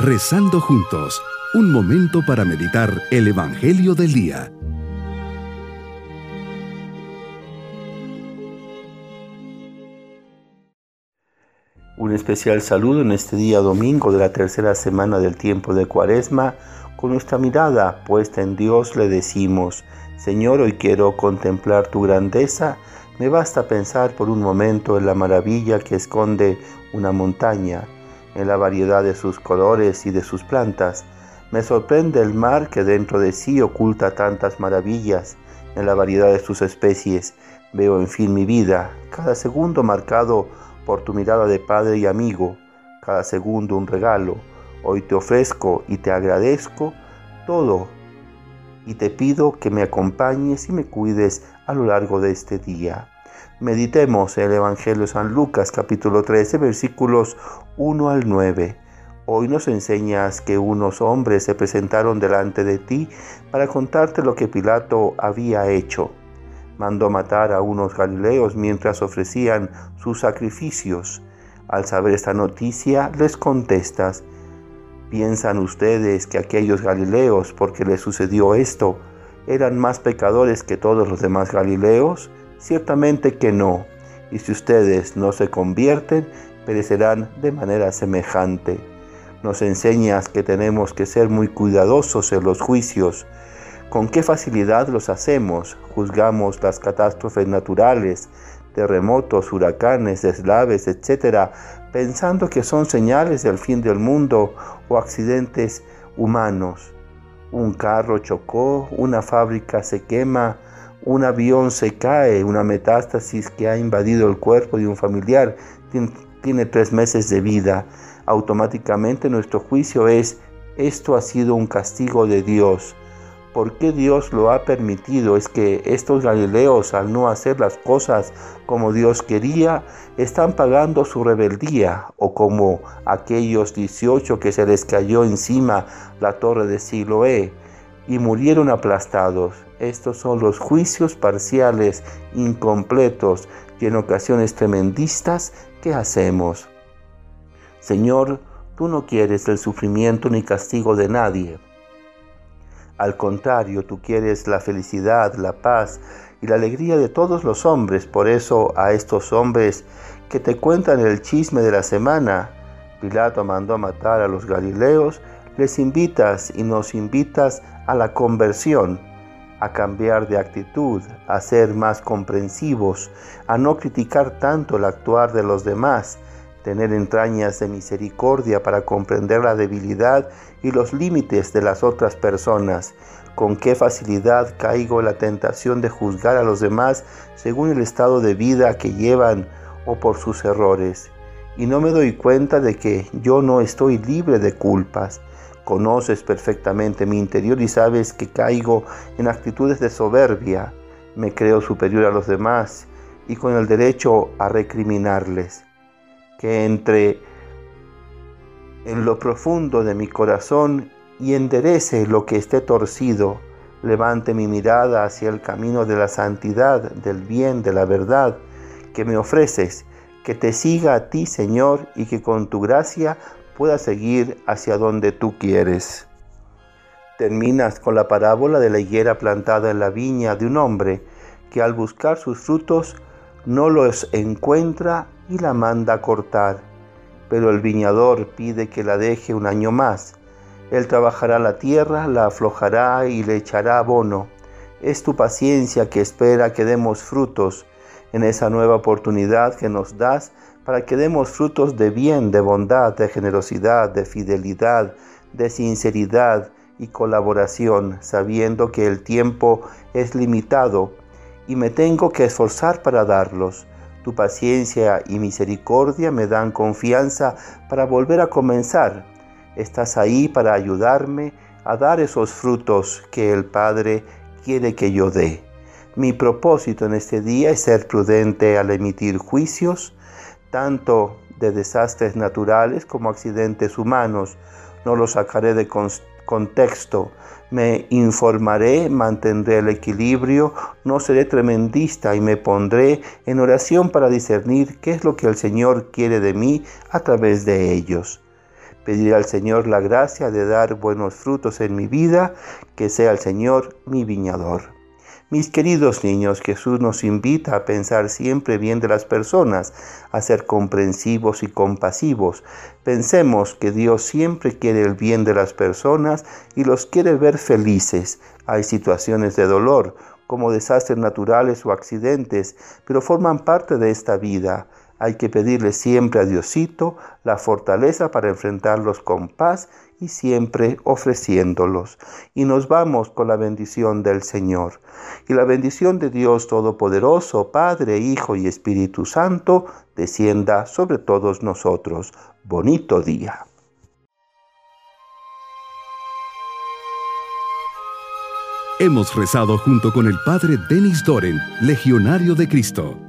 Rezando juntos, un momento para meditar el Evangelio del Día. Un especial saludo en este día domingo de la tercera semana del tiempo de Cuaresma. Con nuestra mirada puesta en Dios le decimos, Señor, hoy quiero contemplar tu grandeza me basta pensar por un momento en la maravilla que esconde una montaña, en la variedad de sus colores y de sus plantas. Me sorprende el mar que dentro de sí oculta tantas maravillas, en la variedad de sus especies. Veo en fin mi vida, cada segundo marcado por tu mirada de padre y amigo, cada segundo un regalo. Hoy te ofrezco y te agradezco todo y te pido que me acompañes y me cuides a lo largo de este día. Meditemos el Evangelio de San Lucas capítulo 13 versículos 1 al 9. Hoy nos enseñas que unos hombres se presentaron delante de ti para contarte lo que Pilato había hecho. Mandó matar a unos galileos mientras ofrecían sus sacrificios. Al saber esta noticia, les contestas, ¿Piensan ustedes que aquellos Galileos, porque les sucedió esto, eran más pecadores que todos los demás Galileos? Ciertamente que no. Y si ustedes no se convierten, perecerán de manera semejante. Nos enseñas que tenemos que ser muy cuidadosos en los juicios. ¿Con qué facilidad los hacemos? Juzgamos las catástrofes naturales, terremotos, huracanes, deslaves, etc., pensando que son señales del fin del mundo o accidentes humanos. Un carro chocó, una fábrica se quema, un avión se cae, una metástasis que ha invadido el cuerpo de un familiar tiene tres meses de vida. Automáticamente nuestro juicio es, esto ha sido un castigo de Dios por qué Dios lo ha permitido es que estos galileos, al no hacer las cosas como Dios quería, están pagando su rebeldía, o como aquellos 18 que se les cayó encima la torre de Siloé y murieron aplastados. Estos son los juicios parciales, incompletos y en ocasiones tremendistas que hacemos. Señor, tú no quieres el sufrimiento ni castigo de nadie al contrario, tú quieres la felicidad, la paz y la alegría de todos los hombres. Por eso a estos hombres que te cuentan el chisme de la semana, Pilato mandó matar a los galileos, les invitas y nos invitas a la conversión, a cambiar de actitud, a ser más comprensivos, a no criticar tanto el actuar de los demás, tener entrañas de misericordia para comprender la debilidad y los límites de las otras personas. Con qué facilidad caigo en la tentación de juzgar a los demás según el estado de vida que llevan o por sus errores. Y no me doy cuenta de que yo no estoy libre de culpas. Conoces perfectamente mi interior y sabes que caigo en actitudes de soberbia. Me creo superior a los demás y con el derecho a recriminarles que entre en lo profundo de mi corazón y enderece lo que esté torcido, levante mi mirada hacia el camino de la santidad, del bien, de la verdad que me ofreces, que te siga a ti, Señor, y que con tu gracia pueda seguir hacia donde tú quieres. Terminas con la parábola de la higuera plantada en la viña de un hombre que al buscar sus frutos no los encuentra y la manda a cortar. Pero el viñador pide que la deje un año más. Él trabajará la tierra, la aflojará y le echará abono. Es tu paciencia que espera que demos frutos en esa nueva oportunidad que nos das para que demos frutos de bien, de bondad, de generosidad, de fidelidad, de sinceridad y colaboración, sabiendo que el tiempo es limitado y me tengo que esforzar para darlos. Tu paciencia y misericordia me dan confianza para volver a comenzar. Estás ahí para ayudarme a dar esos frutos que el Padre quiere que yo dé. Mi propósito en este día es ser prudente al emitir juicios, tanto de desastres naturales como accidentes humanos. No los sacaré de contexto, me informaré, mantendré el equilibrio, no seré tremendista y me pondré en oración para discernir qué es lo que el Señor quiere de mí a través de ellos. Pediré al Señor la gracia de dar buenos frutos en mi vida, que sea el Señor mi viñador. Mis queridos niños, Jesús nos invita a pensar siempre bien de las personas, a ser comprensivos y compasivos. Pensemos que Dios siempre quiere el bien de las personas y los quiere ver felices. Hay situaciones de dolor, como desastres naturales o accidentes, pero forman parte de esta vida. Hay que pedirle siempre a Diosito la fortaleza para enfrentarlos con paz y siempre ofreciéndolos. Y nos vamos con la bendición del Señor. Y la bendición de Dios Todopoderoso, Padre, Hijo y Espíritu Santo, descienda sobre todos nosotros. Bonito día. Hemos rezado junto con el Padre Denis Doren, Legionario de Cristo.